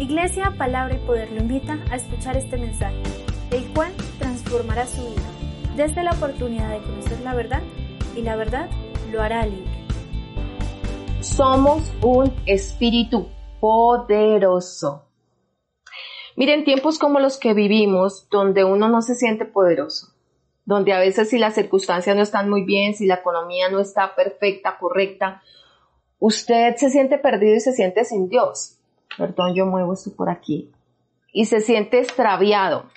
Iglesia, Palabra y Poder lo invita a escuchar este mensaje, el cual transformará su vida desde la oportunidad de conocer la verdad y la verdad lo hará libre. Somos un espíritu poderoso. Miren, tiempos como los que vivimos, donde uno no se siente poderoso, donde a veces si las circunstancias no están muy bien, si la economía no está perfecta, correcta, usted se siente perdido y se siente sin Dios. Perdón, yo muevo esto por aquí. Y se siente extraviado.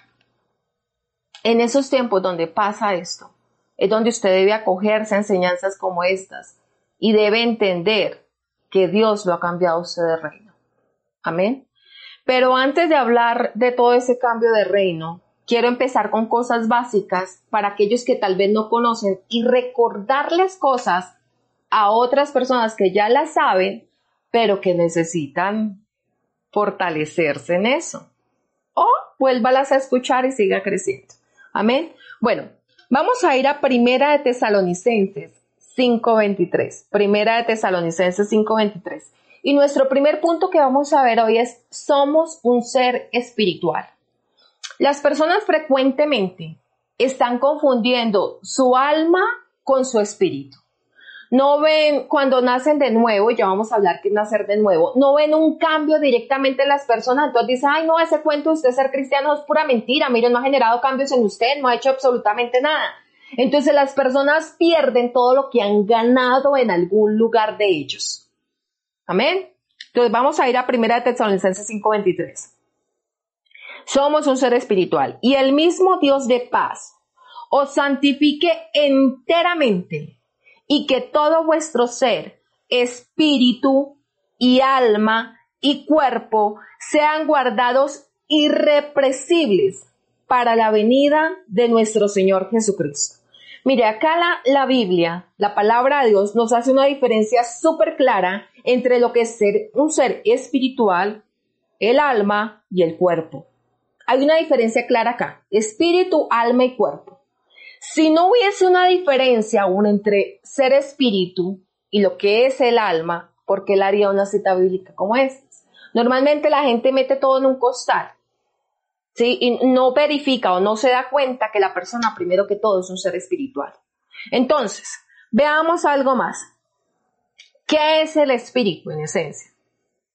En esos tiempos donde pasa esto, es donde usted debe acogerse a enseñanzas como estas y debe entender que Dios lo ha cambiado a usted de reino. Amén. Pero antes de hablar de todo ese cambio de reino, quiero empezar con cosas básicas para aquellos que tal vez no conocen y recordarles cosas a otras personas que ya las saben, pero que necesitan fortalecerse en eso. O vuélvalas a escuchar y siga creciendo. Amén. Bueno, vamos a ir a Primera de Tesalonicenses 5.23. Primera de Tesalonicenses 5.23. Y nuestro primer punto que vamos a ver hoy es, somos un ser espiritual. Las personas frecuentemente están confundiendo su alma con su espíritu. No ven cuando nacen de nuevo, ya vamos a hablar que nacer de nuevo, no ven un cambio directamente en las personas, entonces dicen, ay no, ese cuento de usted ser cristiano es pura mentira, miren, no ha generado cambios en usted, no ha hecho absolutamente nada. Entonces las personas pierden todo lo que han ganado en algún lugar de ellos. Amén. Entonces vamos a ir a 1 Tesalonicenses 5:23. Somos un ser espiritual y el mismo Dios de paz os santifique enteramente y que todo vuestro ser, espíritu y alma y cuerpo sean guardados irrepresibles para la venida de nuestro Señor Jesucristo. Mire, acá la, la Biblia, la palabra de Dios, nos hace una diferencia súper clara entre lo que es ser un ser espiritual, el alma y el cuerpo. Hay una diferencia clara acá, espíritu, alma y cuerpo. Si no hubiese una diferencia aún entre ser espíritu y lo que es el alma, ¿por qué él haría una cita bíblica como esta? Normalmente la gente mete todo en un costal ¿sí? Y no verifica o no se da cuenta que la persona, primero que todo, es un ser espiritual. Entonces, veamos algo más. ¿Qué es el espíritu en esencia?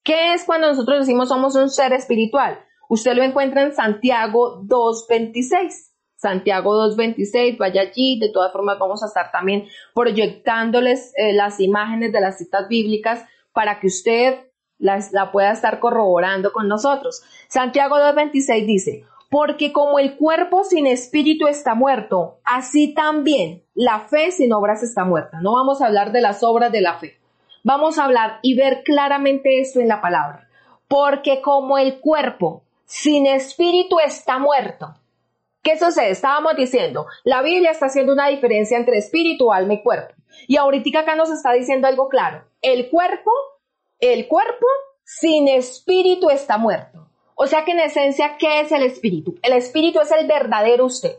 ¿Qué es cuando nosotros decimos somos un ser espiritual? Usted lo encuentra en Santiago 2.26. Santiago 2.26, vaya allí, de todas formas vamos a estar también proyectándoles eh, las imágenes de las citas bíblicas para que usted la, pueda estar corroborando con nosotros. Santiago 2.26 dice, porque como el cuerpo sin espíritu está muerto, así también la fe sin obras está muerta. No vamos a hablar de las obras de la fe. Vamos a hablar y ver claramente esto en la palabra. Porque como el cuerpo sin espíritu está muerto. ¿Qué sucede? Estábamos diciendo, la Biblia está haciendo una diferencia entre espíritu, alma y cuerpo. Y ahorita acá nos está diciendo algo claro. El cuerpo el cuerpo sin espíritu está muerto. O sea que en esencia, ¿qué es el espíritu? El espíritu es el verdadero usted,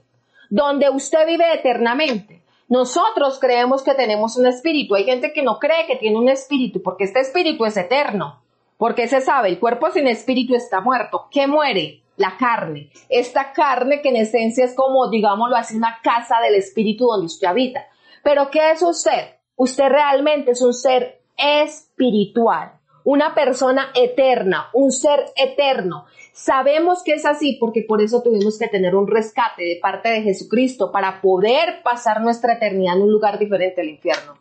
donde usted vive eternamente. Nosotros creemos que tenemos un espíritu. Hay gente que no cree que tiene un espíritu, porque este espíritu es eterno. Porque se sabe, el cuerpo sin espíritu está muerto. ¿Qué muere? La carne. Esta carne que en esencia es como, digámoslo así, una casa del espíritu donde usted habita. Pero ¿qué es usted? Usted realmente es un ser espiritual, una persona eterna, un ser eterno. Sabemos que es así porque por eso tuvimos que tener un rescate de parte de Jesucristo para poder pasar nuestra eternidad en un lugar diferente al infierno.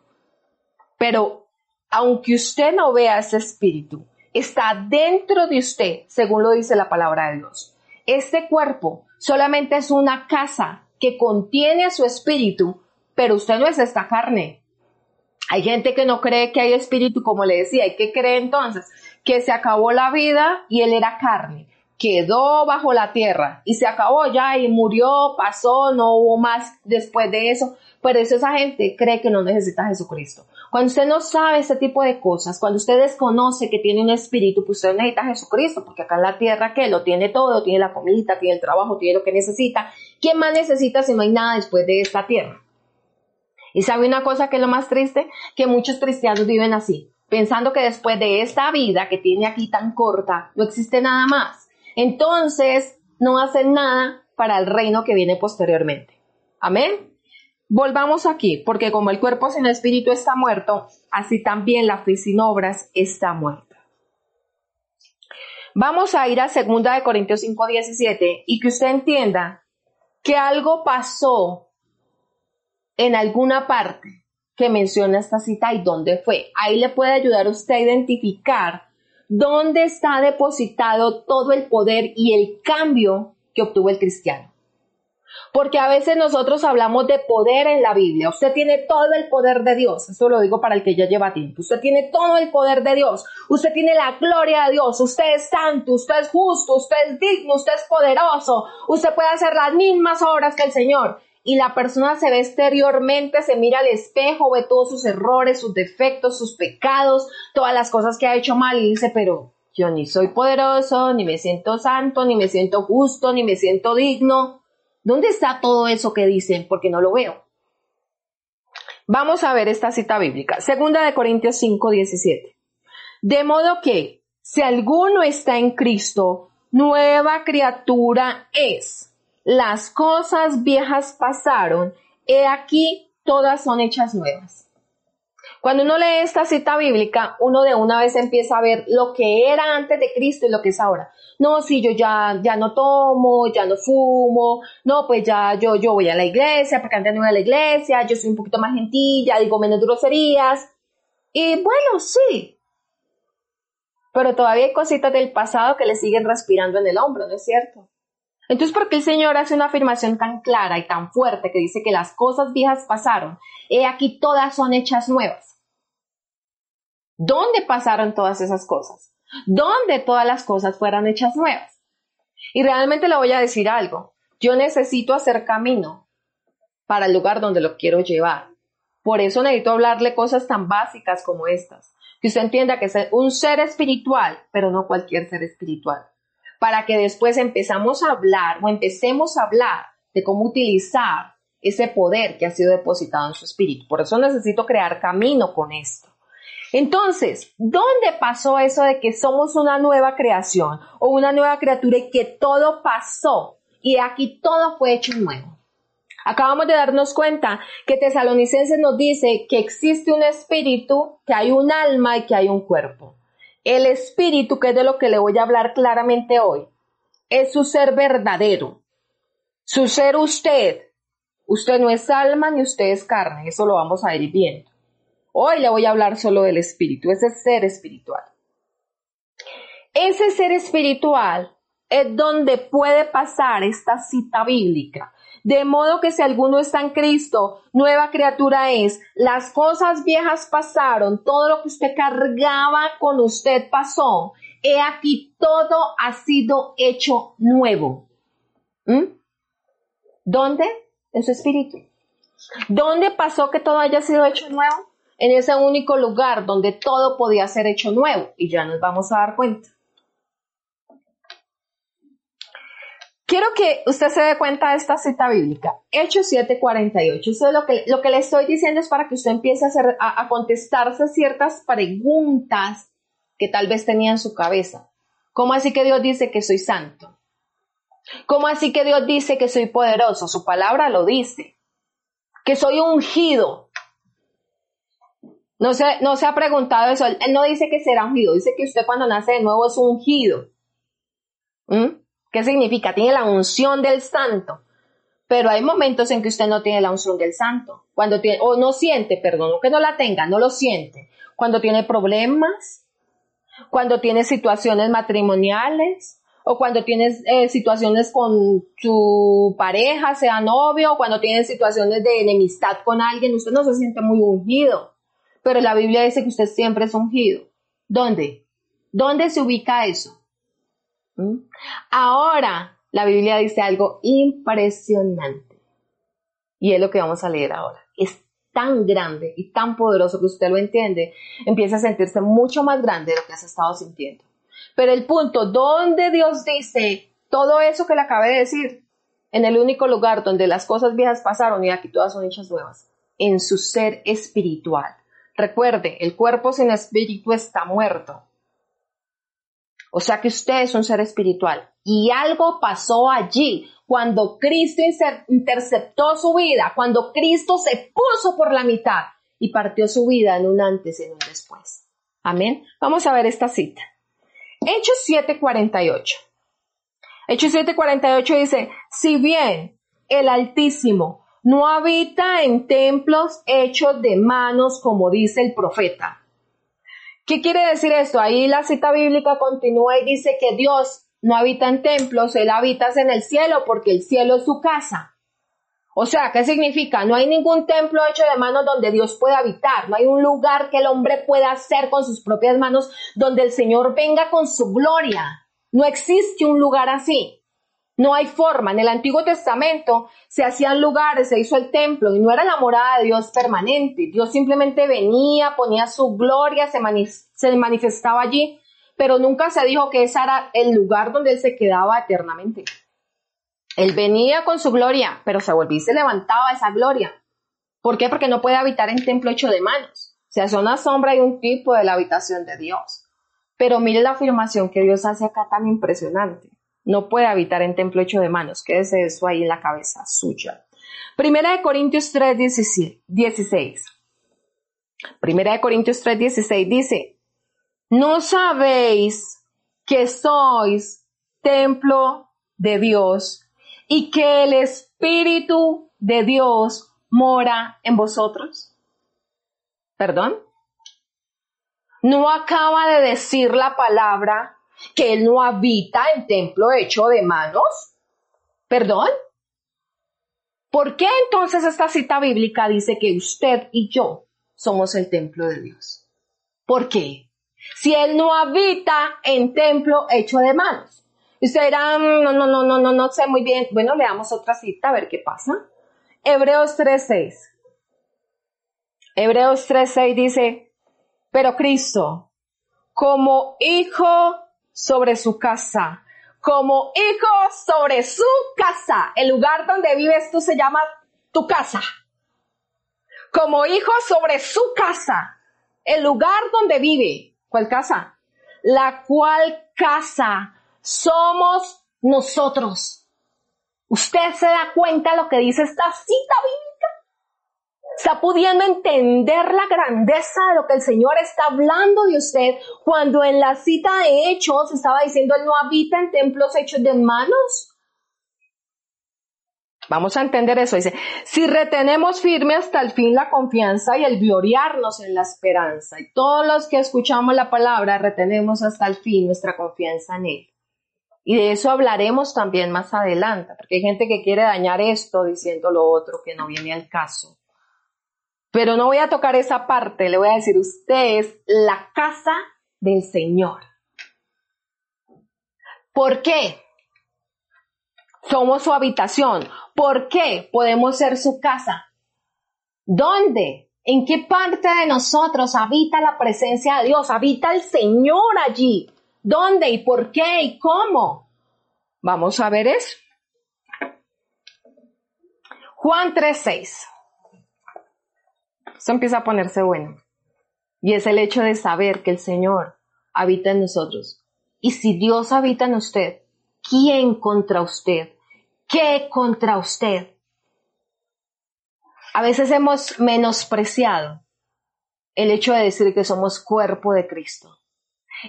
Pero aunque usted no vea ese espíritu, está dentro de usted, según lo dice la palabra de Dios. Este cuerpo solamente es una casa que contiene a su espíritu, pero usted no es esta carne. Hay gente que no cree que hay espíritu, como le decía, hay que creer entonces que se acabó la vida y él era carne, quedó bajo la tierra y se acabó ya y murió, pasó, no hubo más después de eso. Pero eso esa gente cree que no necesita a Jesucristo. Cuando usted no sabe ese tipo de cosas, cuando usted desconoce que tiene un espíritu, pues usted necesita a Jesucristo, porque acá en la tierra que lo tiene todo, tiene la comida, tiene el trabajo, tiene lo que necesita. ¿Quién más necesita si no hay nada después de esta tierra? Y sabe una cosa que es lo más triste, que muchos cristianos viven así. pensando que después de esta vida que tiene aquí tan corta, no existe nada más. Entonces, no hacen nada para el reino que viene posteriormente. Amén. Volvamos aquí, porque como el cuerpo sin espíritu está muerto, así también la fe sin obras está muerta. Vamos a ir a 2 de Corintios 5:17 y que usted entienda que algo pasó en alguna parte que menciona esta cita y dónde fue. Ahí le puede ayudar usted a identificar dónde está depositado todo el poder y el cambio que obtuvo el cristiano. Porque a veces nosotros hablamos de poder en la Biblia. Usted tiene todo el poder de Dios. Esto lo digo para el que ya lleva tiempo. Usted tiene todo el poder de Dios. Usted tiene la gloria de Dios. Usted es santo. Usted es justo. Usted es digno. Usted es poderoso. Usted puede hacer las mismas obras que el Señor. Y la persona se ve exteriormente, se mira al espejo, ve todos sus errores, sus defectos, sus pecados, todas las cosas que ha hecho mal y dice, pero yo ni soy poderoso, ni me siento santo, ni me siento justo, ni me siento digno. ¿Dónde está todo eso que dicen? Porque no lo veo. Vamos a ver esta cita bíblica. Segunda de Corintios 5, 17. De modo que, si alguno está en Cristo, nueva criatura es. Las cosas viejas pasaron, he aquí todas son hechas nuevas. Cuando uno lee esta cita bíblica, uno de una vez empieza a ver lo que era antes de Cristo y lo que es ahora. No, si yo ya, ya no tomo, ya no fumo, no, pues ya yo, yo voy a la iglesia, porque antes no a la iglesia, yo soy un poquito más gentilla, digo menos groserías. Y bueno, sí. Pero todavía hay cositas del pasado que le siguen respirando en el hombro, ¿no es cierto? Entonces, ¿por qué el Señor hace una afirmación tan clara y tan fuerte que dice que las cosas viejas pasaron? He aquí todas son hechas nuevas. ¿Dónde pasaron todas esas cosas? ¿Dónde todas las cosas fueran hechas nuevas? Y realmente le voy a decir algo. Yo necesito hacer camino para el lugar donde lo quiero llevar. Por eso necesito hablarle cosas tan básicas como estas. Que usted entienda que es un ser espiritual, pero no cualquier ser espiritual para que después empezamos a hablar o empecemos a hablar de cómo utilizar ese poder que ha sido depositado en su espíritu. Por eso necesito crear camino con esto. Entonces, ¿dónde pasó eso de que somos una nueva creación o una nueva criatura y que todo pasó y aquí todo fue hecho nuevo? Acabamos de darnos cuenta que Tesalonicenses nos dice que existe un espíritu, que hay un alma y que hay un cuerpo. El espíritu, que es de lo que le voy a hablar claramente hoy, es su ser verdadero. Su ser usted. Usted no es alma ni usted es carne, eso lo vamos a ir viendo. Hoy le voy a hablar solo del espíritu, ese ser espiritual. Ese ser espiritual es donde puede pasar esta cita bíblica de modo que si alguno está en Cristo, nueva criatura es. Las cosas viejas pasaron, todo lo que usted cargaba con usted pasó. He aquí, todo ha sido hecho nuevo. ¿Mm? ¿Dónde? En su espíritu. ¿Dónde pasó que todo haya sido hecho nuevo? En ese único lugar donde todo podía ser hecho nuevo. Y ya nos vamos a dar cuenta. Quiero que usted se dé cuenta de esta cita bíblica, Hechos 7:48. Eso es lo que, lo que le estoy diciendo es para que usted empiece a, hacer, a, contestarse ciertas preguntas que tal vez tenía en su cabeza. ¿Cómo así que Dios dice que soy santo? ¿Cómo así que Dios dice que soy poderoso? Su palabra lo dice. Que soy ungido. No se, no se ha preguntado eso. Él no dice que será ungido. Dice que usted cuando nace de nuevo es ungido. ¿Mm? ¿Qué significa? Tiene la unción del santo. Pero hay momentos en que usted no tiene la unción del santo. Cuando tiene, o no siente, perdón, que no la tenga, no lo siente. Cuando tiene problemas, cuando tiene situaciones matrimoniales, o cuando tiene eh, situaciones con su pareja, sea novio, o cuando tiene situaciones de enemistad con alguien, usted no se siente muy ungido. Pero la Biblia dice que usted siempre es ungido. ¿Dónde? ¿Dónde se ubica eso? ¿Mm? Ahora, la Biblia dice algo impresionante. Y es lo que vamos a leer ahora. Es tan grande y tan poderoso que usted lo entiende, empieza a sentirse mucho más grande de lo que has estado sintiendo. Pero el punto, donde Dios dice todo eso que le acabé de decir, en el único lugar donde las cosas viejas pasaron y aquí todas son hechas nuevas, en su ser espiritual. Recuerde, el cuerpo sin espíritu está muerto. O sea que usted es un ser espiritual. Y algo pasó allí cuando Cristo interceptó su vida, cuando Cristo se puso por la mitad y partió su vida en un antes y en un después. Amén. Vamos a ver esta cita. Hechos 7:48. Hechos 7:48 dice, si bien el Altísimo no habita en templos hechos de manos, como dice el profeta. ¿Qué quiere decir esto? Ahí la cita bíblica continúa y dice que Dios no habita en templos, Él habita en el cielo porque el cielo es su casa. O sea, ¿qué significa? No hay ningún templo hecho de manos donde Dios pueda habitar, no hay un lugar que el hombre pueda hacer con sus propias manos donde el Señor venga con su gloria. No existe un lugar así. No hay forma. En el Antiguo Testamento se hacían lugares, se hizo el templo y no era la morada de Dios permanente. Dios simplemente venía, ponía su gloria, se, manifestaba allí, pero nunca se dijo que ese era el lugar donde Él se quedaba eternamente. Él venía con su gloria, pero se volvía y se levantaba esa gloria. ¿Por qué? Porque no puede habitar en templo hecho de manos. O sea, es una sombra y un tipo de la habitación de Dios. Pero mire la afirmación que Dios hace acá tan impresionante no puede habitar en templo hecho de manos. Quédese eso ahí en la cabeza suya. Primera de Corintios 3, 16. Primera de Corintios 3, 16 dice, ¿no sabéis que sois templo de Dios y que el Espíritu de Dios mora en vosotros? ¿Perdón? ¿No acaba de decir la palabra que Él no habita en templo hecho de manos? ¿Perdón? ¿Por qué entonces esta cita bíblica dice que usted y yo somos el templo de Dios? ¿Por qué? Si Él no habita en templo hecho de manos. Usted dirá, mm, no, no, no, no, no, no sé muy bien. Bueno, leamos otra cita a ver qué pasa. Hebreos 3.6. Hebreos 3.6 dice, pero Cristo, como hijo sobre su casa, como hijo sobre su casa. El lugar donde vives tú se llama tu casa. Como hijo sobre su casa. El lugar donde vive. ¿Cuál casa? La cual casa somos nosotros. ¿Usted se da cuenta lo que dice esta cita? Está pudiendo entender la grandeza de lo que el Señor está hablando de usted cuando en la cita de Hechos estaba diciendo Él no habita en templos hechos de manos. Vamos a entender eso. Dice, si retenemos firme hasta el fin la confianza y el gloriarnos en la esperanza, y todos los que escuchamos la palabra retenemos hasta el fin nuestra confianza en Él. Y de eso hablaremos también más adelante, porque hay gente que quiere dañar esto diciendo lo otro que no viene al caso. Pero no voy a tocar esa parte, le voy a decir, usted es la casa del Señor. ¿Por qué? Somos su habitación. ¿Por qué podemos ser su casa? ¿Dónde? ¿En qué parte de nosotros habita la presencia de Dios? ¿Habita el Señor allí? ¿Dónde y por qué y cómo? Vamos a ver eso. Juan 3:6. Esto empieza a ponerse bueno. Y es el hecho de saber que el Señor habita en nosotros. Y si Dios habita en usted, ¿quién contra usted? ¿Qué contra usted? A veces hemos menospreciado el hecho de decir que somos cuerpo de Cristo.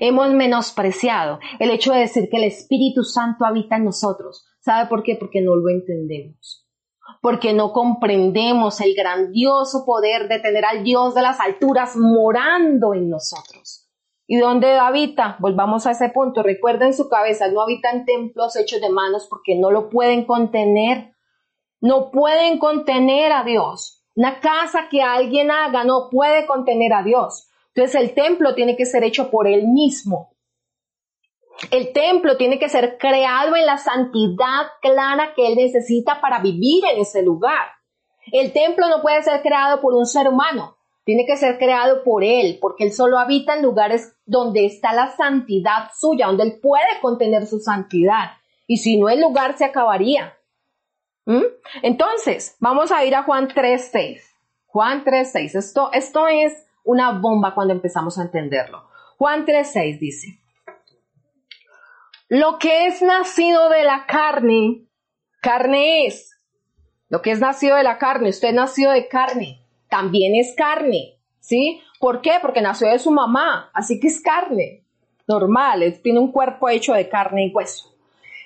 Hemos menospreciado el hecho de decir que el Espíritu Santo habita en nosotros. ¿Sabe por qué? Porque no lo entendemos porque no comprendemos el grandioso poder de tener al Dios de las alturas morando en nosotros. ¿Y dónde habita? Volvamos a ese punto. Recuerden su cabeza, no habita en templos hechos de manos porque no lo pueden contener. No pueden contener a Dios. Una casa que alguien haga no puede contener a Dios. Entonces el templo tiene que ser hecho por él mismo. El templo tiene que ser creado en la santidad clara que Él necesita para vivir en ese lugar. El templo no puede ser creado por un ser humano, tiene que ser creado por Él, porque Él solo habita en lugares donde está la santidad suya, donde Él puede contener su santidad. Y si no, el lugar se acabaría. ¿Mm? Entonces, vamos a ir a Juan 3.6. Juan 3.6. Esto, esto es una bomba cuando empezamos a entenderlo. Juan 3:6 dice, lo que es nacido de la carne, carne es. Lo que es nacido de la carne, usted nació de carne, también es carne, ¿sí? ¿Por qué? Porque nació de su mamá, así que es carne, normal, tiene un cuerpo hecho de carne y hueso.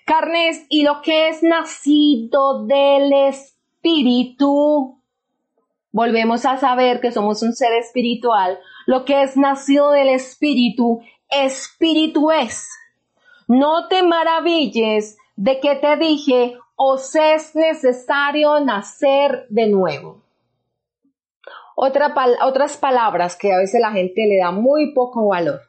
Carne es, y lo que es nacido del espíritu, volvemos a saber que somos un ser espiritual, lo que es nacido del espíritu, espíritu es. No te maravilles de que te dije, os es necesario nacer de nuevo. otras palabras que a veces la gente le da muy poco valor.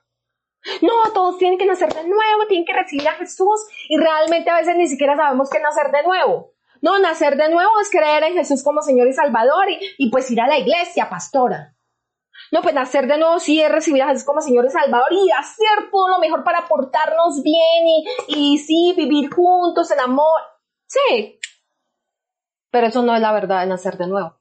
No, todos tienen que nacer de nuevo, tienen que recibir a Jesús y realmente a veces ni siquiera sabemos qué nacer de nuevo. No, nacer de nuevo es creer en Jesús como Señor y Salvador y, y pues ir a la iglesia, pastora. No, pues nacer de nuevo sí es recibir a Jesús como Señor y Salvador y hacer todo lo mejor para portarnos bien y, y sí, vivir juntos en amor. Sí. Pero eso no es la verdad de nacer de nuevo.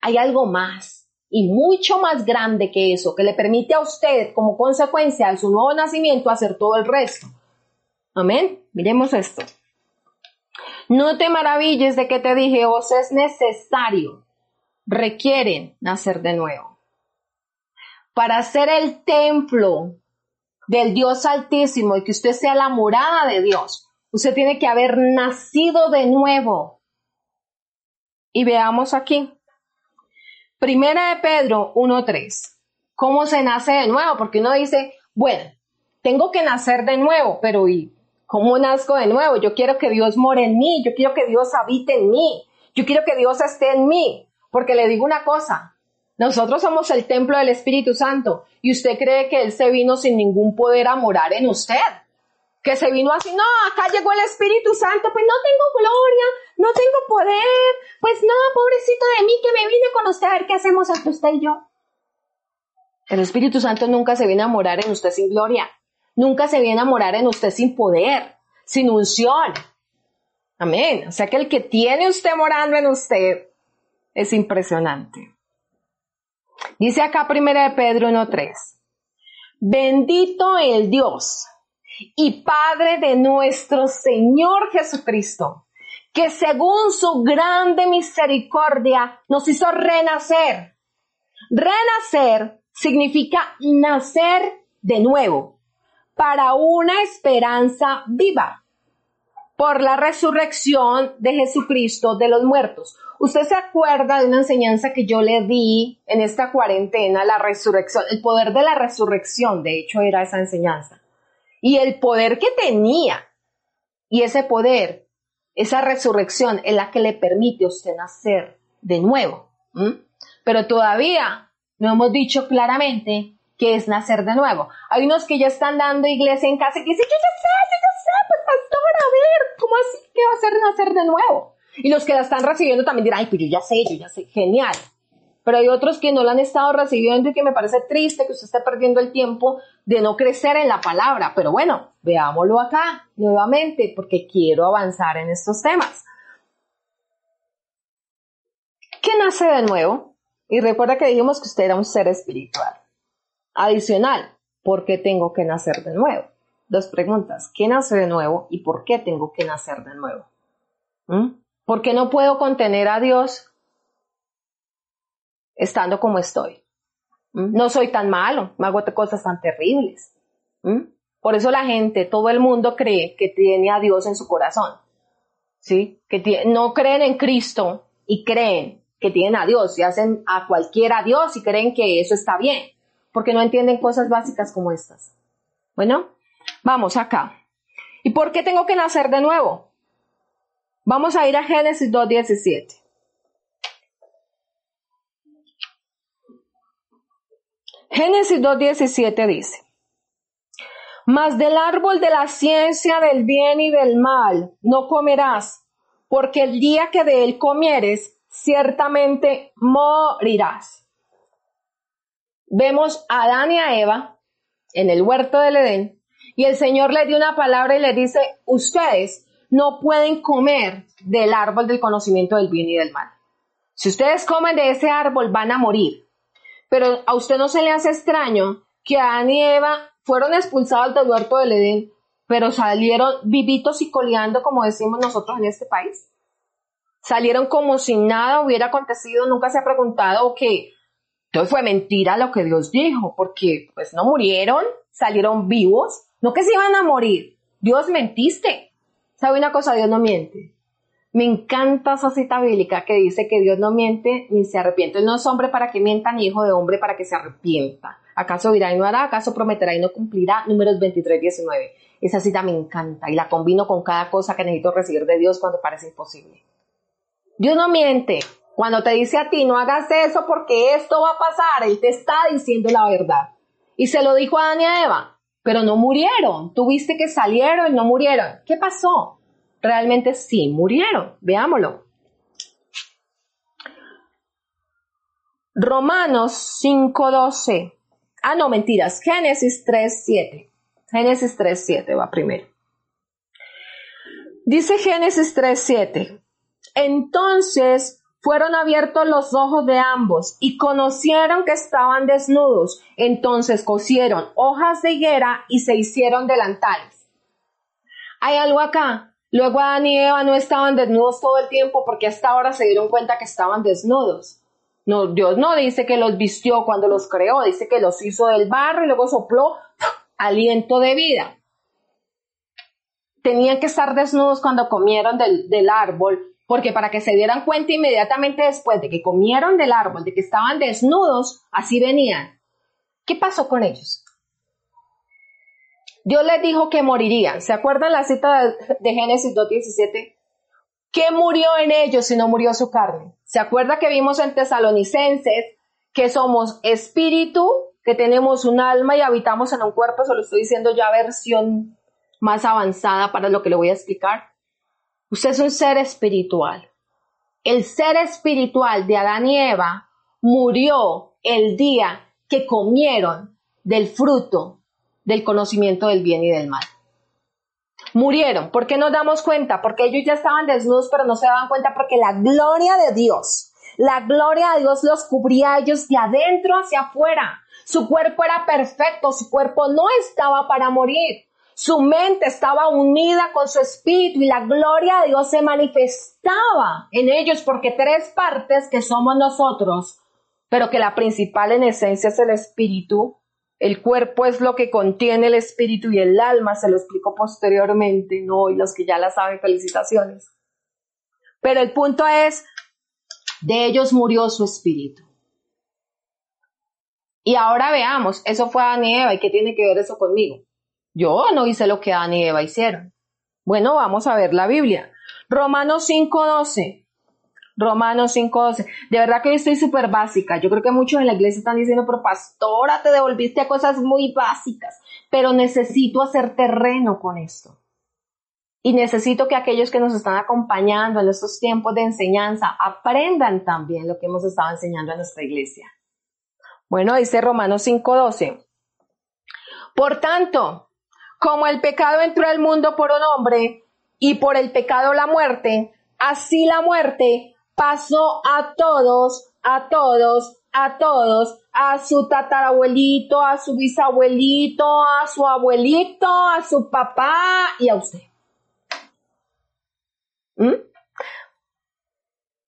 Hay algo más y mucho más grande que eso, que le permite a usted, como consecuencia de su nuevo nacimiento, hacer todo el resto. Amén. Miremos esto. No te maravilles de que te dije, os es necesario requieren nacer de nuevo. Para ser el templo del Dios Altísimo y que usted sea la morada de Dios, usted tiene que haber nacido de nuevo. Y veamos aquí. Primera de Pedro 1.3. ¿Cómo se nace de nuevo? Porque uno dice, bueno, tengo que nacer de nuevo, pero ¿y cómo nazco de nuevo? Yo quiero que Dios more en mí, yo quiero que Dios habite en mí, yo quiero que Dios esté en mí. Porque le digo una cosa, nosotros somos el templo del Espíritu Santo y usted cree que Él se vino sin ningún poder a morar en usted. Que se vino así, no, acá llegó el Espíritu Santo, pues no tengo gloria, no tengo poder, pues no, pobrecito de mí que me vine con usted a ver qué hacemos entre usted y yo. El Espíritu Santo nunca se viene a morar en usted sin gloria, nunca se viene a morar en usted sin poder, sin unción. Amén. O sea que el que tiene usted morando en usted es impresionante. Dice acá primera de Pedro 1.3. Bendito el Dios y Padre de nuestro Señor Jesucristo, que según su grande misericordia nos hizo renacer. Renacer significa nacer de nuevo, para una esperanza viva por la resurrección de Jesucristo de los muertos. Usted se acuerda de una enseñanza que yo le di en esta cuarentena, la resurrección, el poder de la resurrección, de hecho era esa enseñanza. Y el poder que tenía, y ese poder, esa resurrección es la que le permite a usted nacer de nuevo. Pero todavía no hemos dicho claramente qué es nacer de nuevo. Hay unos que ya están dando iglesia en casa y dicen, yo ya sé, yo ya sé, pues pastor, a ver, ¿cómo así que va a ser nacer de nuevo? Y los que la están recibiendo también dirán, ay, pues yo ya sé, yo ya sé, genial. Pero hay otros que no la han estado recibiendo y que me parece triste que usted esté perdiendo el tiempo de no crecer en la palabra. Pero bueno, veámoslo acá nuevamente porque quiero avanzar en estos temas. ¿Qué nace de nuevo? Y recuerda que dijimos que usted era un ser espiritual. Adicional, ¿por qué tengo que nacer de nuevo? Dos preguntas. ¿Qué nace de nuevo y por qué tengo que nacer de nuevo? ¿Mm? ¿Por qué no puedo contener a Dios estando como estoy? ¿Mm? No soy tan malo, me hago cosas tan terribles. ¿Mm? Por eso la gente, todo el mundo cree que tiene a Dios en su corazón. ¿Sí? Que no creen en Cristo y creen que tienen a Dios y hacen a cualquiera Dios y creen que eso está bien, porque no entienden cosas básicas como estas. Bueno, vamos acá. ¿Y por qué tengo que nacer de nuevo? Vamos a ir a Génesis 2.17. Génesis 2.17 dice, Mas del árbol de la ciencia del bien y del mal no comerás, porque el día que de él comieres, ciertamente morirás. Vemos a Adán y a Eva en el huerto del Edén, y el Señor le dio una palabra y le dice, ustedes no pueden comer del árbol del conocimiento del bien y del mal. Si ustedes comen de ese árbol van a morir. Pero a usted no se le hace extraño que Adán y Eva fueron expulsados del huerto del Edén, pero salieron vivitos y coleando, como decimos nosotros en este país. Salieron como si nada hubiera acontecido, nunca se ha preguntado que entonces fue mentira lo que Dios dijo, porque pues no murieron, salieron vivos, no que se iban a morir. Dios mentiste. ¿Sabe una cosa? Dios no miente. Me encanta esa cita bíblica que dice que Dios no miente ni se arrepiente. Él no es hombre para que mienta ni hijo de hombre para que se arrepienta. ¿Acaso dirá y no hará? ¿Acaso prometerá y no cumplirá? Números 23, 19. Esa cita me encanta y la combino con cada cosa que necesito recibir de Dios cuando parece imposible. Dios no miente. Cuando te dice a ti, no hagas eso porque esto va a pasar, Él te está diciendo la verdad. Y se lo dijo a Adán y a Eva, pero no murieron. Tuviste que salieron y no murieron. ¿Qué pasó? Realmente sí murieron. Veámoslo. Romanos 5.12. Ah, no, mentiras. Génesis 3.7. Génesis 3.7 va primero. Dice Génesis 3.7. Entonces fueron abiertos los ojos de ambos y conocieron que estaban desnudos. Entonces cosieron hojas de higuera y se hicieron delantales. Hay algo acá. Luego Adán y Eva no estaban desnudos todo el tiempo porque hasta ahora se dieron cuenta que estaban desnudos. No, Dios no dice que los vistió cuando los creó, dice que los hizo del barro y luego sopló aliento de vida. Tenían que estar desnudos cuando comieron del, del árbol porque para que se dieran cuenta inmediatamente después de que comieron del árbol, de que estaban desnudos, así venían. ¿Qué pasó con ellos? Dios les dijo que morirían. ¿Se acuerdan la cita de Génesis 2.17? ¿Qué murió en ellos si no murió su carne? ¿Se acuerda que vimos en Tesalonicenses que somos espíritu, que tenemos un alma y habitamos en un cuerpo? Se lo estoy diciendo ya versión más avanzada para lo que le voy a explicar. Usted es un ser espiritual. El ser espiritual de Adán y Eva murió el día que comieron del fruto del conocimiento del bien y del mal. Murieron. ¿Por qué nos damos cuenta? Porque ellos ya estaban desnudos, pero no se daban cuenta porque la gloria de Dios, la gloria de Dios los cubría a ellos de adentro hacia afuera. Su cuerpo era perfecto, su cuerpo no estaba para morir. Su mente estaba unida con su espíritu y la gloria de Dios se manifestaba en ellos porque tres partes que somos nosotros, pero que la principal en esencia es el espíritu. El cuerpo es lo que contiene el espíritu y el alma, se lo explico posteriormente, no, y los que ya la saben, felicitaciones. Pero el punto es, de ellos murió su espíritu. Y ahora veamos, eso fue a Eva, ¿y qué tiene que ver eso conmigo? Yo no hice lo que Adán y Eva hicieron. Bueno, vamos a ver la Biblia. Romanos 5.12. Romanos 5.12. De verdad que estoy súper básica. Yo creo que muchos en la iglesia están diciendo, pero pastora, te devolviste a cosas muy básicas. Pero necesito hacer terreno con esto. Y necesito que aquellos que nos están acompañando en estos tiempos de enseñanza aprendan también lo que hemos estado enseñando en nuestra iglesia. Bueno, dice Romanos 5.12. Por tanto, como el pecado entró al mundo por un hombre y por el pecado la muerte, así la muerte pasó a todos, a todos, a todos, a su tatarabuelito, a su bisabuelito, a su abuelito, a su papá y a usted. ¿Mm?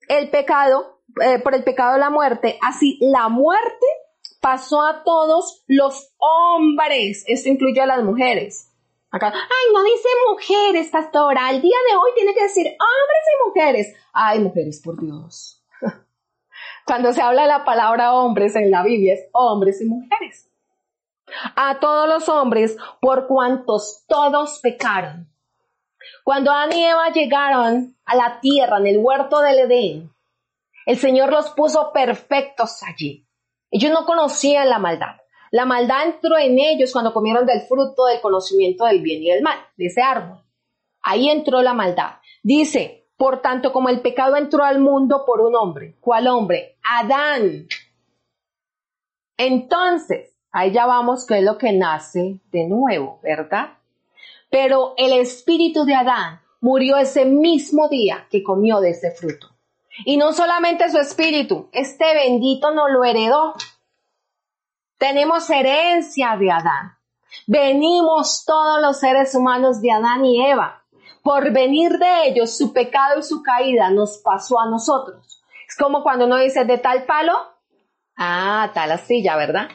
El pecado, eh, por el pecado la muerte, así la muerte pasó a todos los hombres. Esto incluye a las mujeres. Ay, no dice mujeres, pastora. Al día de hoy tiene que decir hombres y mujeres. Ay, mujeres, por Dios. Cuando se habla de la palabra hombres en la Biblia es hombres y mujeres. A todos los hombres, por cuantos todos pecaron. Cuando Adán y Eva llegaron a la tierra, en el huerto del Edén, el Señor los puso perfectos allí. Ellos no conocían la maldad. La maldad entró en ellos cuando comieron del fruto del conocimiento del bien y del mal, de ese árbol. Ahí entró la maldad. Dice, por tanto, como el pecado entró al mundo por un hombre. ¿Cuál hombre? Adán. Entonces, ahí ya vamos que es lo que nace de nuevo, ¿verdad? Pero el espíritu de Adán murió ese mismo día que comió de ese fruto. Y no solamente su espíritu, este bendito no lo heredó. Tenemos herencia de Adán. Venimos todos los seres humanos de Adán y Eva. Por venir de ellos, su pecado y su caída nos pasó a nosotros. Es como cuando uno dice de tal palo, ah, tal astilla, ¿verdad?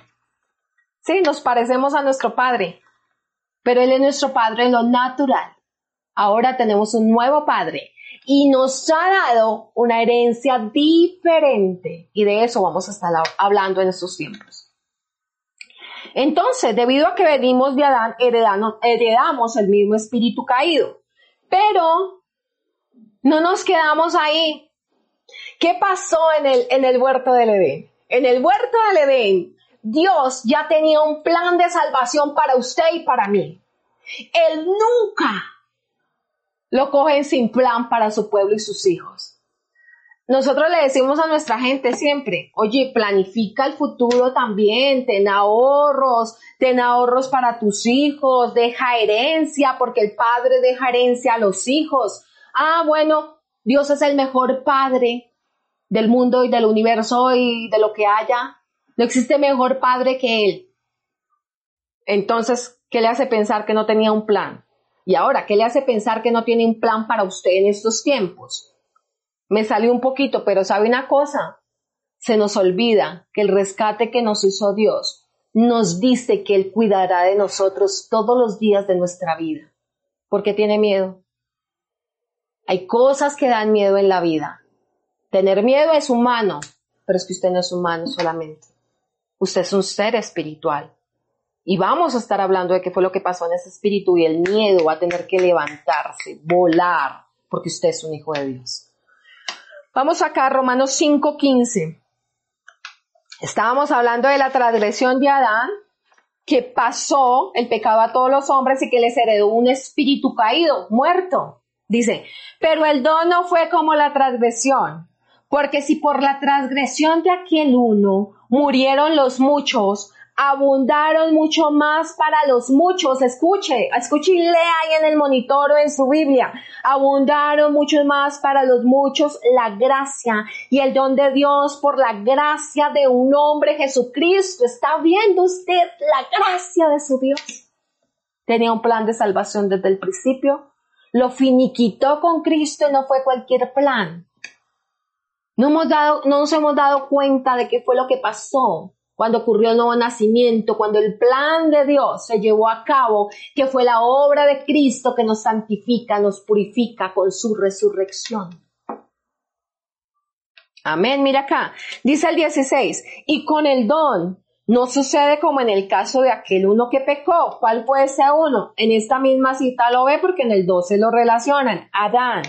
Sí, nos parecemos a nuestro Padre, pero Él es nuestro Padre en lo natural. Ahora tenemos un nuevo Padre y nos ha dado una herencia diferente y de eso vamos a estar hablando en estos tiempos. Entonces, debido a que venimos de Adán, heredamos, el mismo espíritu caído. Pero no nos quedamos ahí. ¿Qué pasó en el, en el huerto del Edén? En el huerto del Edén, Dios ya tenía un plan de salvación para usted y para mí. Él nunca lo cogen sin plan para su pueblo y sus hijos. Nosotros le decimos a nuestra gente siempre, oye, planifica el futuro también, ten ahorros, ten ahorros para tus hijos, deja herencia, porque el padre deja herencia a los hijos. Ah, bueno, Dios es el mejor padre del mundo y del universo y de lo que haya. No existe mejor padre que él. Entonces, ¿qué le hace pensar que no tenía un plan? Y ahora, ¿qué le hace pensar que no tiene un plan para usted en estos tiempos? Me salió un poquito, pero ¿sabe una cosa? Se nos olvida que el rescate que nos hizo Dios nos dice que Él cuidará de nosotros todos los días de nuestra vida. ¿Por qué tiene miedo? Hay cosas que dan miedo en la vida. Tener miedo es humano, pero es que usted no es humano solamente. Usted es un ser espiritual. Y vamos a estar hablando de qué fue lo que pasó en ese espíritu y el miedo va a tener que levantarse, volar, porque usted es un hijo de Dios. Vamos acá Romanos 5:15. Estábamos hablando de la transgresión de Adán, que pasó el pecado a todos los hombres y que les heredó un espíritu caído, muerto. Dice, pero el don no fue como la transgresión, porque si por la transgresión de aquel uno murieron los muchos, abundaron mucho más para los muchos. Escuche, escuche y lea ahí en el monitor o en su Biblia. Abundaron mucho más para los muchos la gracia y el don de Dios por la gracia de un hombre Jesucristo. ¿Está viendo usted la gracia de su Dios? Tenía un plan de salvación desde el principio. Lo finiquitó con Cristo y no fue cualquier plan. No, hemos dado, no nos hemos dado cuenta de qué fue lo que pasó cuando ocurrió el nuevo nacimiento, cuando el plan de Dios se llevó a cabo, que fue la obra de Cristo que nos santifica, nos purifica con su resurrección. Amén, mira acá, dice el 16, y con el don no sucede como en el caso de aquel uno que pecó. ¿Cuál fue ese uno? En esta misma cita lo ve porque en el 12 lo relacionan. Adán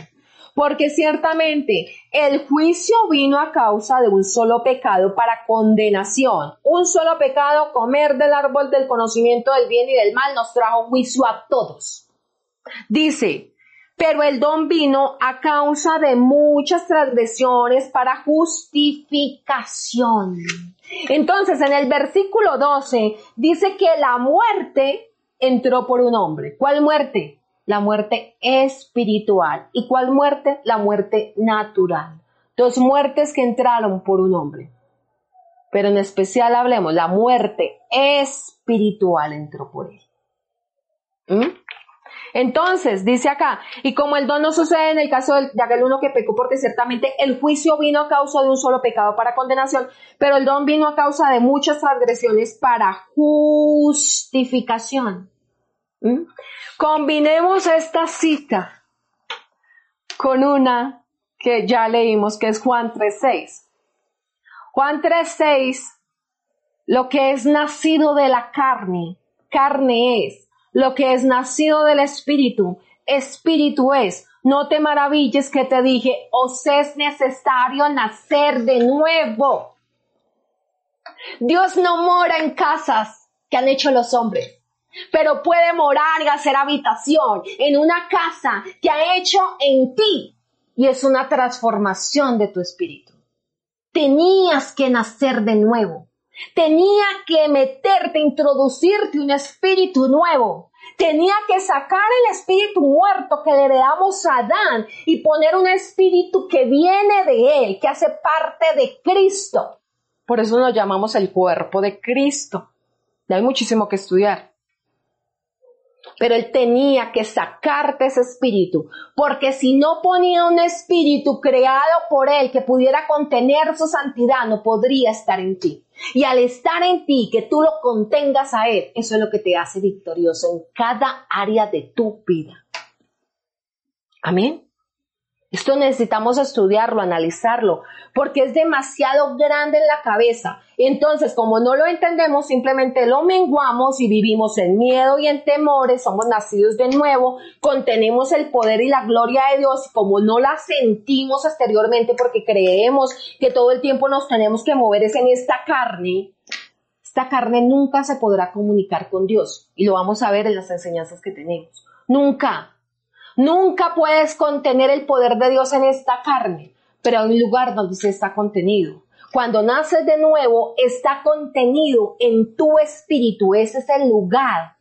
porque ciertamente el juicio vino a causa de un solo pecado para condenación. Un solo pecado, comer del árbol del conocimiento del bien y del mal, nos trajo juicio a todos. Dice, pero el don vino a causa de muchas transgresiones para justificación. Entonces, en el versículo 12 dice que la muerte entró por un hombre. ¿Cuál muerte? La muerte espiritual. ¿Y cuál muerte? La muerte natural. Dos muertes que entraron por un hombre. Pero en especial hablemos, la muerte espiritual entró por él. ¿Mm? Entonces, dice acá, y como el don no sucede en el caso de aquel uno que pecó, porque ciertamente el juicio vino a causa de un solo pecado para condenación, pero el don vino a causa de muchas transgresiones para justificación. ¿Mm? Combinemos esta cita con una que ya leímos, que es Juan 3.6. Juan 3.6, lo que es nacido de la carne, carne es. Lo que es nacido del espíritu, espíritu es. No te maravilles que te dije, os es necesario nacer de nuevo. Dios no mora en casas que han hecho los hombres pero puede morar y hacer habitación en una casa que ha hecho en ti y es una transformación de tu espíritu. Tenías que nacer de nuevo. Tenía que meterte, introducirte un espíritu nuevo. Tenía que sacar el espíritu muerto que le heredamos a Adán y poner un espíritu que viene de él, que hace parte de Cristo. Por eso nos llamamos el cuerpo de Cristo. Y hay muchísimo que estudiar. Pero él tenía que sacarte ese espíritu, porque si no ponía un espíritu creado por él que pudiera contener su santidad, no podría estar en ti. Y al estar en ti, que tú lo contengas a él, eso es lo que te hace victorioso en cada área de tu vida. Amén. Esto necesitamos estudiarlo, analizarlo, porque es demasiado grande en la cabeza. Entonces, como no lo entendemos, simplemente lo menguamos y vivimos en miedo y en temores, somos nacidos de nuevo, contenemos el poder y la gloria de Dios, como no la sentimos exteriormente porque creemos que todo el tiempo nos tenemos que mover es en esta carne, esta carne nunca se podrá comunicar con Dios. Y lo vamos a ver en las enseñanzas que tenemos. Nunca. Nunca puedes contener el poder de Dios en esta carne, pero hay un lugar donde se está contenido. Cuando naces de nuevo, está contenido en tu espíritu. Ese es el lugar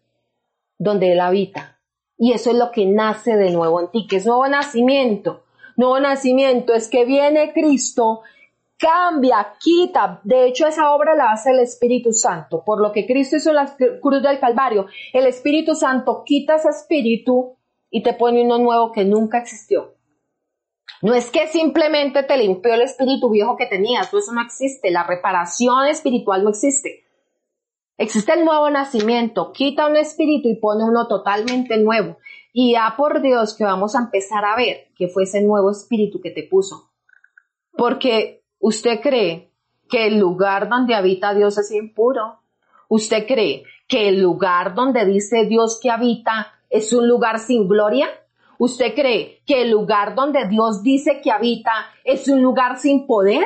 donde Él habita. Y eso es lo que nace de nuevo en ti, que es nuevo nacimiento. Nuevo nacimiento es que viene Cristo, cambia, quita. De hecho, esa obra la hace el Espíritu Santo. Por lo que Cristo hizo en la cruz del Calvario, el Espíritu Santo quita ese espíritu y te pone uno nuevo que nunca existió. No es que simplemente te limpió el espíritu viejo que tenías, eso no existe, la reparación espiritual no existe. Existe el nuevo nacimiento, quita un espíritu y pone uno totalmente nuevo. Y ya por Dios que vamos a empezar a ver que fue ese nuevo espíritu que te puso. Porque usted cree que el lugar donde habita Dios es impuro. Usted cree que el lugar donde dice Dios que habita es un lugar sin gloria? ¿Usted cree que el lugar donde Dios dice que habita es un lugar sin poder?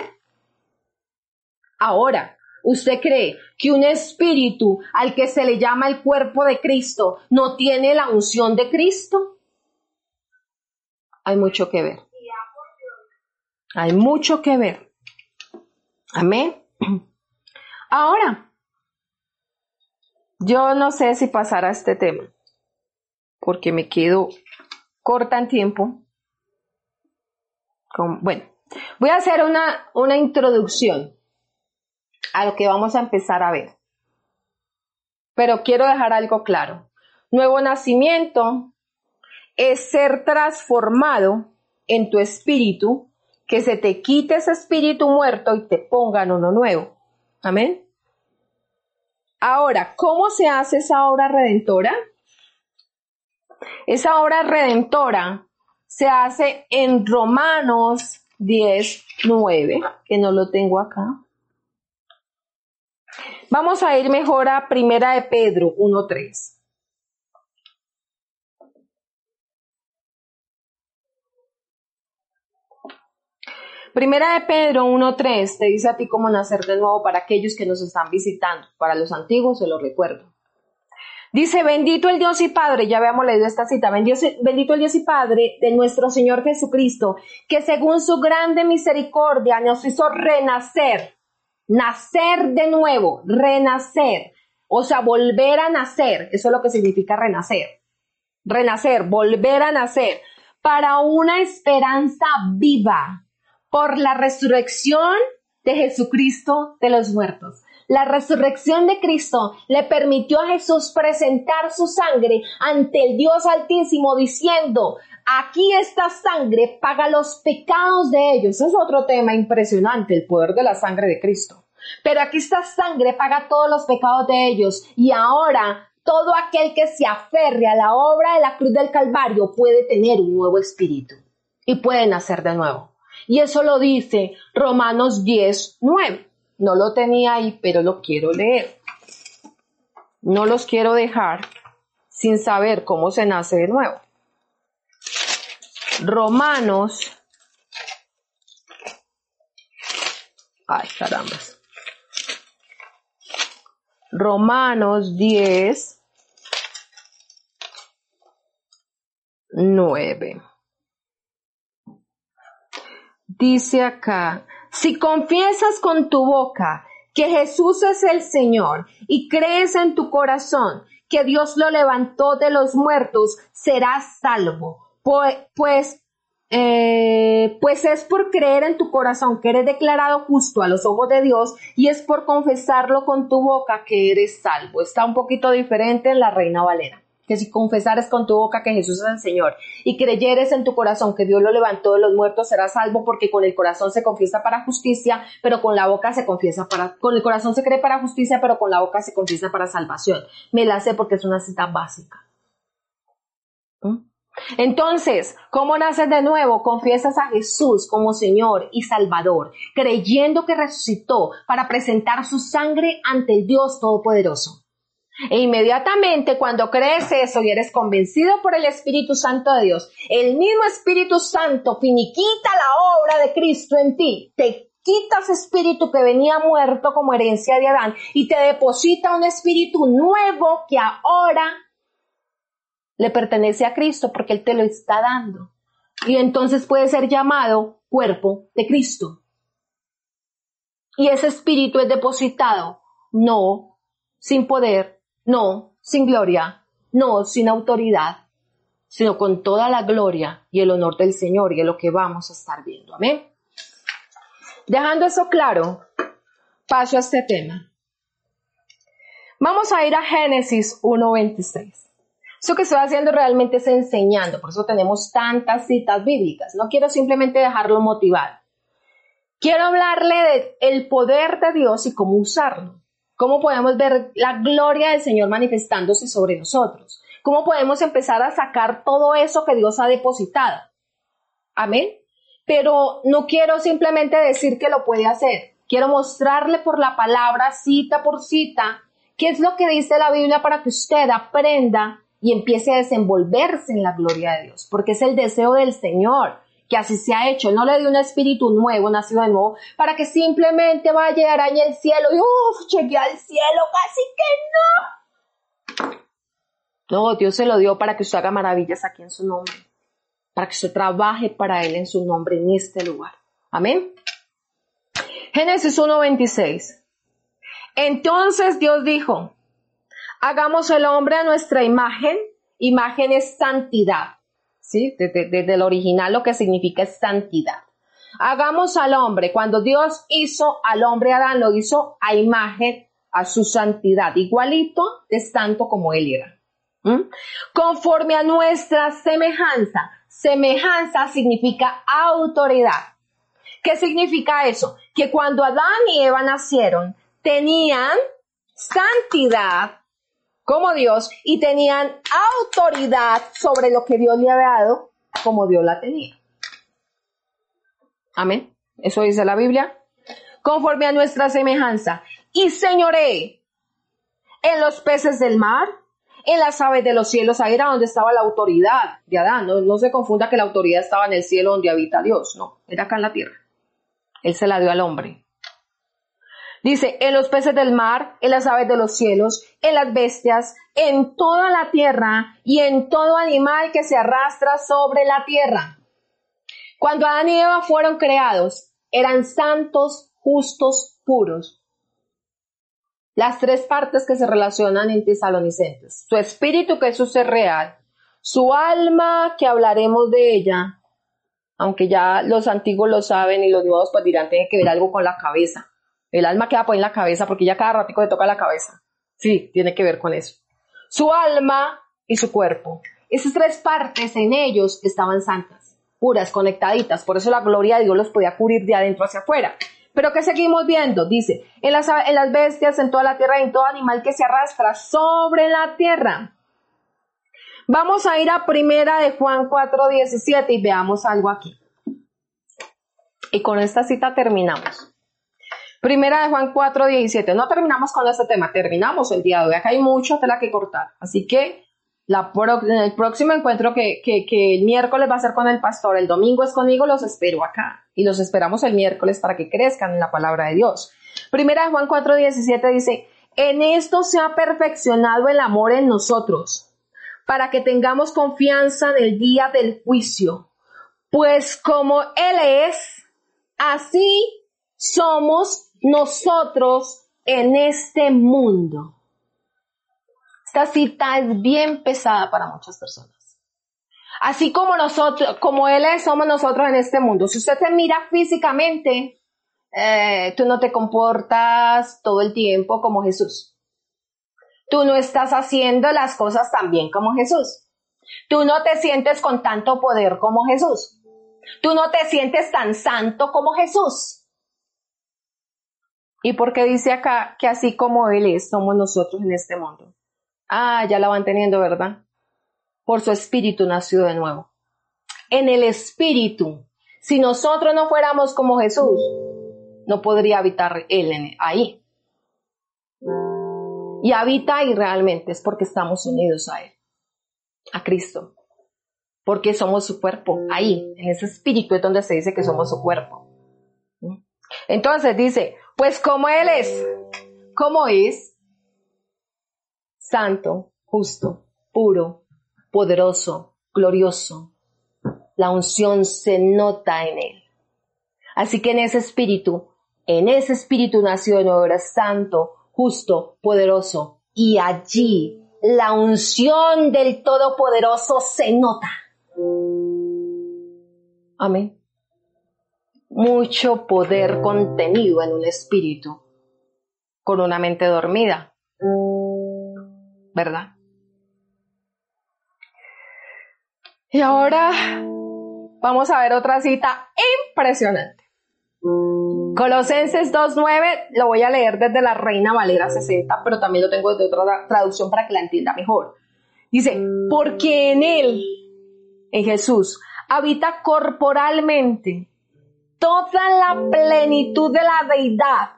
Ahora, ¿usted cree que un espíritu al que se le llama el cuerpo de Cristo no tiene la unción de Cristo? Hay mucho que ver. Hay mucho que ver. Amén. Ahora, yo no sé si pasará este tema porque me quedo corta en tiempo. bueno, voy a hacer una, una introducción a lo que vamos a empezar a ver. Pero quiero dejar algo claro. Nuevo nacimiento es ser transformado en tu espíritu, que se te quite ese espíritu muerto y te pongan uno nuevo. Amén. Ahora, ¿cómo se hace esa obra redentora? Esa obra redentora se hace en Romanos 10, 9, que no lo tengo acá. Vamos a ir mejor a Primera de Pedro 1, 3. Primera de Pedro 1.3 te dice a ti cómo nacer de nuevo para aquellos que nos están visitando. Para los antiguos se lo recuerdo. Dice, bendito el Dios y Padre, ya habíamos leído esta cita, bendito el Dios y Padre de nuestro Señor Jesucristo, que según su grande misericordia nos hizo renacer, nacer de nuevo, renacer, o sea, volver a nacer, eso es lo que significa renacer, renacer, volver a nacer, para una esperanza viva, por la resurrección de Jesucristo de los muertos. La resurrección de Cristo le permitió a Jesús presentar su sangre ante el Dios Altísimo diciendo, aquí esta sangre paga los pecados de ellos. Es otro tema impresionante, el poder de la sangre de Cristo. Pero aquí esta sangre paga todos los pecados de ellos y ahora todo aquel que se aferre a la obra de la cruz del Calvario puede tener un nuevo espíritu y puede nacer de nuevo. Y eso lo dice Romanos 10, 9. No lo tenía ahí, pero lo quiero leer. No los quiero dejar sin saber cómo se nace de nuevo. Romanos. Ay, caramba. Romanos 10, 9. Dice acá, si confiesas con tu boca que Jesús es el Señor y crees en tu corazón que Dios lo levantó de los muertos, serás salvo. Pues, eh, pues es por creer en tu corazón que eres declarado justo a los ojos de Dios y es por confesarlo con tu boca que eres salvo. Está un poquito diferente en la Reina Valera que si confesares con tu boca que Jesús es el Señor y creyeres en tu corazón que Dios lo levantó de los muertos, serás salvo porque con el corazón se confiesa para justicia, pero con la boca se confiesa para, con el corazón se cree para justicia, pero con la boca se confiesa para salvación. Me la sé porque es una cita básica. ¿Mm? Entonces, ¿cómo naces de nuevo? Confiesas a Jesús como Señor y Salvador, creyendo que resucitó para presentar su sangre ante el Dios Todopoderoso. E inmediatamente cuando crees eso y eres convencido por el Espíritu Santo de Dios, el mismo Espíritu Santo finiquita la obra de Cristo en ti, te quita ese espíritu que venía muerto como herencia de Adán y te deposita un espíritu nuevo que ahora le pertenece a Cristo porque Él te lo está dando. Y entonces puede ser llamado cuerpo de Cristo. Y ese espíritu es depositado no sin poder, no sin gloria, no sin autoridad, sino con toda la gloria y el honor del Señor y es lo que vamos a estar viendo. Amén. Dejando eso claro, paso a este tema. Vamos a ir a Génesis 1.26. Eso que estoy haciendo realmente es enseñando, por eso tenemos tantas citas bíblicas. No quiero simplemente dejarlo motivado. Quiero hablarle del poder de Dios y cómo usarlo. ¿Cómo podemos ver la gloria del Señor manifestándose sobre nosotros? ¿Cómo podemos empezar a sacar todo eso que Dios ha depositado? Amén. Pero no quiero simplemente decir que lo puede hacer. Quiero mostrarle por la palabra, cita por cita, qué es lo que dice la Biblia para que usted aprenda y empiece a desenvolverse en la gloria de Dios, porque es el deseo del Señor que así se ha hecho. no le dio un espíritu nuevo, nacido de nuevo, para que simplemente vaya y arañe el cielo y uff, llegué al cielo, casi que no. No, Dios se lo dio para que usted haga maravillas aquí en su nombre, para que usted trabaje para Él en su nombre en este lugar. Amén. Génesis 1.26. Entonces Dios dijo, hagamos el hombre a nuestra imagen, imagen es santidad ¿sí? Desde, el original lo que significa es santidad. Hagamos al hombre, cuando Dios hizo al hombre Adán, lo hizo a imagen, a su santidad, igualito de santo como él era. Conforme a nuestra semejanza. Semejanza significa autoridad. ¿Qué significa eso? Que cuando Adán y Eva nacieron, tenían santidad como Dios y tenían autoridad sobre lo que Dios le había dado como Dios la tenía. Amén. Eso dice la Biblia. Conforme a nuestra semejanza. Y señoré en los peces del mar, en las aves de los cielos. Ahí era donde estaba la autoridad de Adán. No, no se confunda que la autoridad estaba en el cielo donde habita Dios. No, era acá en la tierra. Él se la dio al hombre. Dice, en los peces del mar, en las aves de los cielos, en las bestias, en toda la tierra y en todo animal que se arrastra sobre la tierra. Cuando Adán y Eva fueron creados, eran santos, justos, puros. Las tres partes que se relacionan en Tesalonicenses. Su espíritu, que es su ser real. Su alma, que hablaremos de ella. Aunque ya los antiguos lo saben y los nuevos pues dirán, tiene que ver algo con la cabeza el alma queda pues en la cabeza porque ya cada ratico le toca la cabeza. Sí, tiene que ver con eso. Su alma y su cuerpo. Esas tres partes en ellos estaban santas, puras, conectaditas. Por eso la gloria de Dios los podía cubrir de adentro hacia afuera. Pero ¿qué seguimos viendo? Dice, en las, en las bestias, en toda la tierra, en todo animal que se arrastra sobre la tierra. Vamos a ir a primera de Juan 4.17 y veamos algo aquí. Y con esta cita terminamos. Primera de Juan 4, 17. No terminamos con este tema, terminamos el día de hoy. Acá hay mucha tela que cortar. Así que la en el próximo encuentro que, que, el miércoles va a ser con el pastor, el domingo es conmigo, los espero acá. Y los esperamos el miércoles para que crezcan en la palabra de Dios. Primera de Juan 4, 17 dice, en esto se ha perfeccionado el amor en nosotros, para que tengamos confianza en el día del juicio. Pues como Él es, así somos nosotros en este mundo. Esta cita es bien pesada para muchas personas. Así como nosotros, como Él somos nosotros en este mundo. Si usted se mira físicamente, eh, tú no te comportas todo el tiempo como Jesús. Tú no estás haciendo las cosas tan bien como Jesús. Tú no te sientes con tanto poder como Jesús. Tú no te sientes tan santo como Jesús. ¿Y por qué dice acá que así como Él es, somos nosotros en este mundo? Ah, ya la van teniendo, ¿verdad? Por su espíritu nació de nuevo. En el espíritu. Si nosotros no fuéramos como Jesús, no podría habitar Él ahí. Y habita ahí realmente es porque estamos unidos a Él, a Cristo. Porque somos su cuerpo, ahí, en ese espíritu es donde se dice que somos su cuerpo. Entonces dice, pues como Él es, ¿cómo es? Santo, justo, puro, poderoso, glorioso. La unción se nota en Él. Así que en ese espíritu, en ese espíritu nació de nuevo, era santo, justo, poderoso. Y allí la unción del Todopoderoso se nota. Amén mucho poder contenido en un espíritu con una mente dormida. ¿Verdad? Y ahora vamos a ver otra cita impresionante. Colosenses 2.9, lo voy a leer desde la Reina Valera 60, pero también lo tengo desde otra traducción para que la entienda mejor. Dice, porque en Él, en Jesús, habita corporalmente toda la plenitud de la deidad,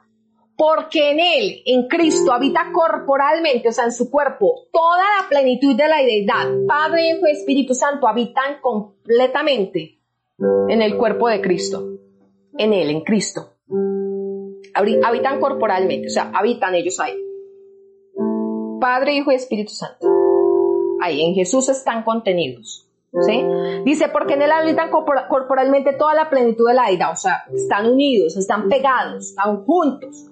porque en Él, en Cristo, habita corporalmente, o sea, en su cuerpo, toda la plenitud de la deidad. Padre, Hijo y Espíritu Santo habitan completamente en el cuerpo de Cristo, en Él, en Cristo. Habitan corporalmente, o sea, habitan ellos ahí. Padre, Hijo y Espíritu Santo. Ahí, en Jesús están contenidos. ¿Sí? Dice, porque en él habitan corporalmente toda la plenitud de la vida, o sea, están unidos, están pegados, están juntos.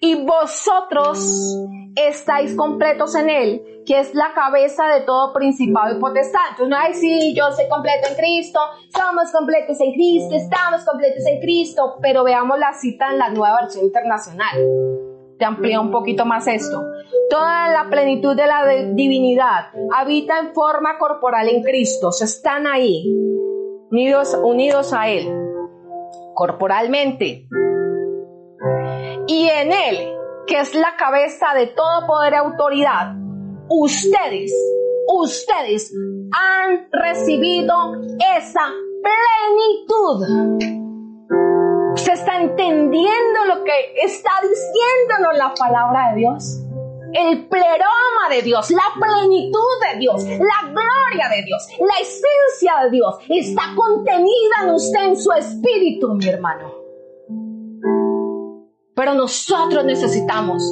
Y vosotros estáis completos en él, que es la cabeza de todo principado y potestad. Entonces no hay, sí, yo soy completo en Cristo, somos completos en Cristo, estamos completos en Cristo, pero veamos la cita en la nueva versión internacional te amplía un poquito más esto. Toda la plenitud de la divinidad habita en forma corporal en Cristo, están ahí, unidos, unidos a Él, corporalmente. Y en Él, que es la cabeza de todo poder y autoridad, ustedes, ustedes han recibido esa plenitud ¿Se está entendiendo lo que está diciéndonos la palabra de Dios? El pleroma de Dios, la plenitud de Dios, la gloria de Dios, la esencia de Dios está contenida en usted, en su espíritu, mi hermano. Pero nosotros necesitamos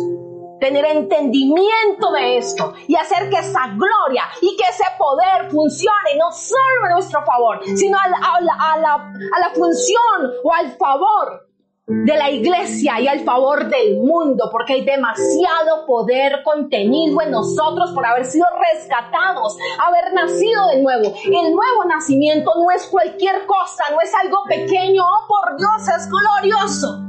tener entendimiento de esto y hacer que esa gloria y que ese poder funcione no solo a nuestro favor, sino a la, a la, a la función o al favor de la iglesia y al favor del mundo, porque hay demasiado poder contenido en nosotros por haber sido rescatados, haber nacido de nuevo. El nuevo nacimiento no es cualquier cosa, no es algo pequeño, oh por Dios, es glorioso.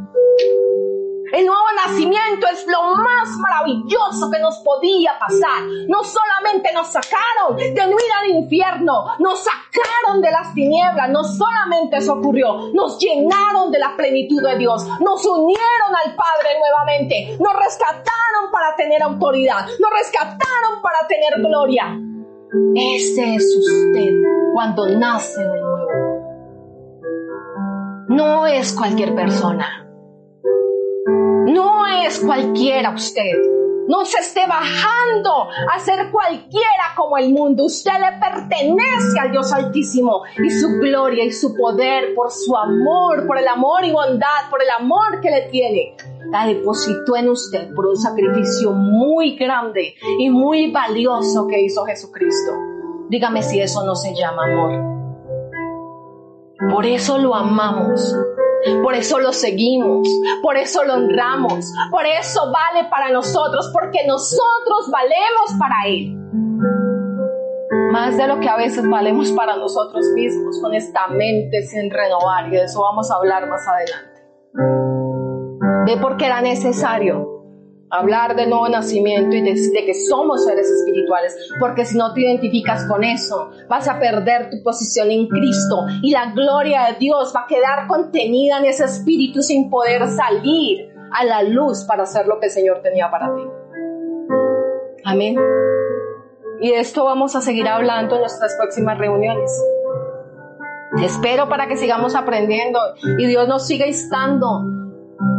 El nuevo nacimiento es lo más maravilloso que nos podía pasar. No solamente nos sacaron de huir al infierno, nos sacaron de las tinieblas, no solamente eso ocurrió, nos llenaron de la plenitud de Dios, nos unieron al Padre nuevamente, nos rescataron para tener autoridad, nos rescataron para tener gloria. Ese es usted cuando nace de nuevo. No es cualquier persona. Cualquiera usted. No se esté bajando a ser cualquiera como el mundo. Usted le pertenece al Dios Altísimo y su gloria y su poder por su amor, por el amor y bondad, por el amor que le tiene. La depositó en usted por un sacrificio muy grande y muy valioso que hizo Jesucristo. Dígame si eso no se llama amor. Por eso lo amamos. Por eso lo seguimos, por eso lo honramos, por eso vale para nosotros, porque nosotros valemos para Él. Más de lo que a veces valemos para nosotros mismos con esta mente sin renovar y de eso vamos a hablar más adelante. Ve porque era necesario hablar de nuevo nacimiento y de, de, que somos seres espirituales, porque si no te identificas con eso, vas a perder tu posición en Cristo y la gloria de Dios va a quedar contenida en ese espíritu sin poder salir a la luz para hacer lo que el Señor tenía para ti. Amén. Y de esto vamos a seguir hablando en nuestras próximas reuniones. Espero para que sigamos aprendiendo y Dios nos siga instando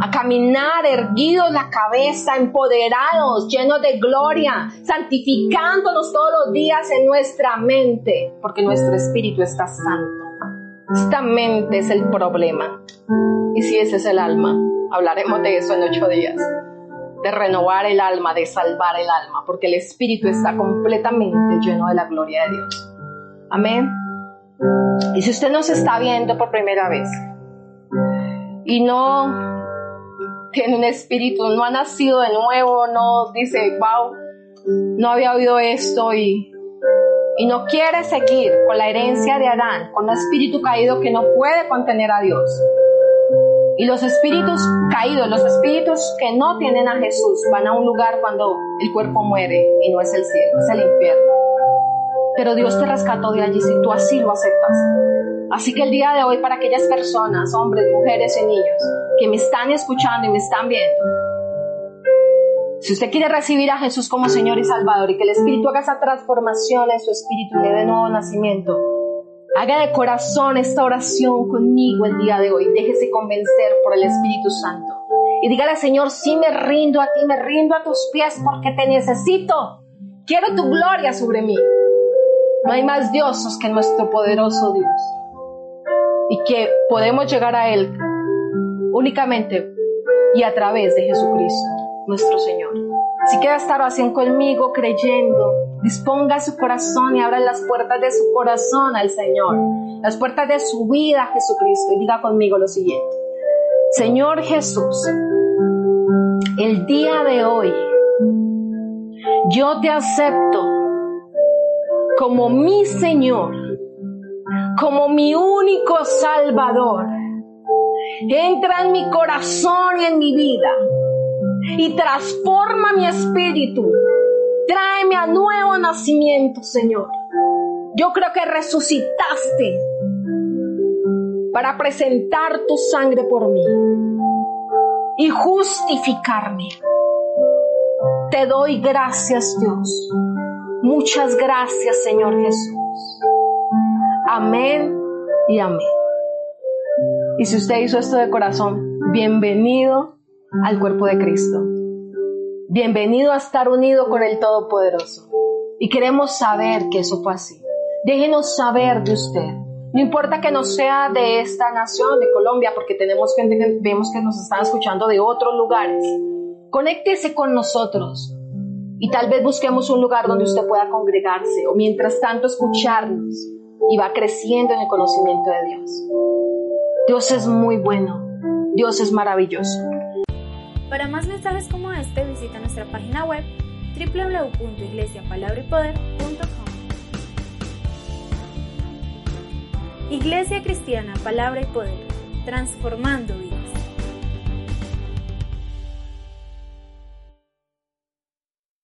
a caminar erguidos la cabeza, empoderados, llenos de gloria, santificándonos todos los días en nuestra mente, porque nuestro espíritu está santo. Esta mente es el problema. Y si ese es el alma, hablaremos de eso en ocho días. De renovar el alma, de salvar el alma, porque el espíritu está completamente lleno de la gloria de Dios. Amén. Y si usted nos está viendo por primera vez y no tiene un espíritu, no ha nacido de nuevo, no dice, wow, no había oído esto y, y no quiere seguir con la herencia de Adán, con un espíritu caído que no puede contener a Dios. Y los espíritus caídos, los espíritus que no tienen a Jesús, van a un lugar cuando el cuerpo muere y no es el cielo, es el infierno. Pero Dios te rescató de allí si tú así lo aceptas. Así que el día de hoy para aquellas personas, hombres, mujeres y niños, que me están escuchando y me están viendo, si usted quiere recibir a Jesús como Señor y Salvador y que el Espíritu haga esa transformación en su espíritu y le dé nuevo nacimiento, haga de corazón esta oración conmigo el día de hoy. Déjese convencer por el Espíritu Santo. Y dígale, Señor, sí me rindo a ti, me rindo a tus pies porque te necesito. Quiero tu gloria sobre mí. No hay más dioses que nuestro poderoso Dios y que podemos llegar a Él únicamente y a través de Jesucristo, nuestro Señor. Si queda esta oración conmigo creyendo, disponga su corazón y abra las puertas de su corazón al Señor, las puertas de su vida a Jesucristo y diga conmigo lo siguiente. Señor Jesús, el día de hoy yo te acepto como mi Señor como mi único Salvador. Entra en mi corazón y en mi vida y transforma mi espíritu. Tráeme a nuevo nacimiento, Señor. Yo creo que resucitaste para presentar tu sangre por mí y justificarme. Te doy gracias, Dios. Muchas gracias, Señor Jesús. Amén y amén. Y si usted hizo esto de corazón, bienvenido al cuerpo de Cristo. Bienvenido a estar unido con el Todopoderoso. Y queremos saber que eso fue así. Déjenos saber de usted. No importa que no sea de esta nación, de Colombia, porque tenemos gente que vemos que nos están escuchando de otros lugares. Conéctese con nosotros y tal vez busquemos un lugar donde usted pueda congregarse o mientras tanto escucharnos y va creciendo en el conocimiento de Dios. Dios es muy bueno, Dios es maravilloso. Para más mensajes como este, visita nuestra página web www.iglesiapalabraypoder.com. Iglesia Cristiana, Palabra y Poder, transformando vidas.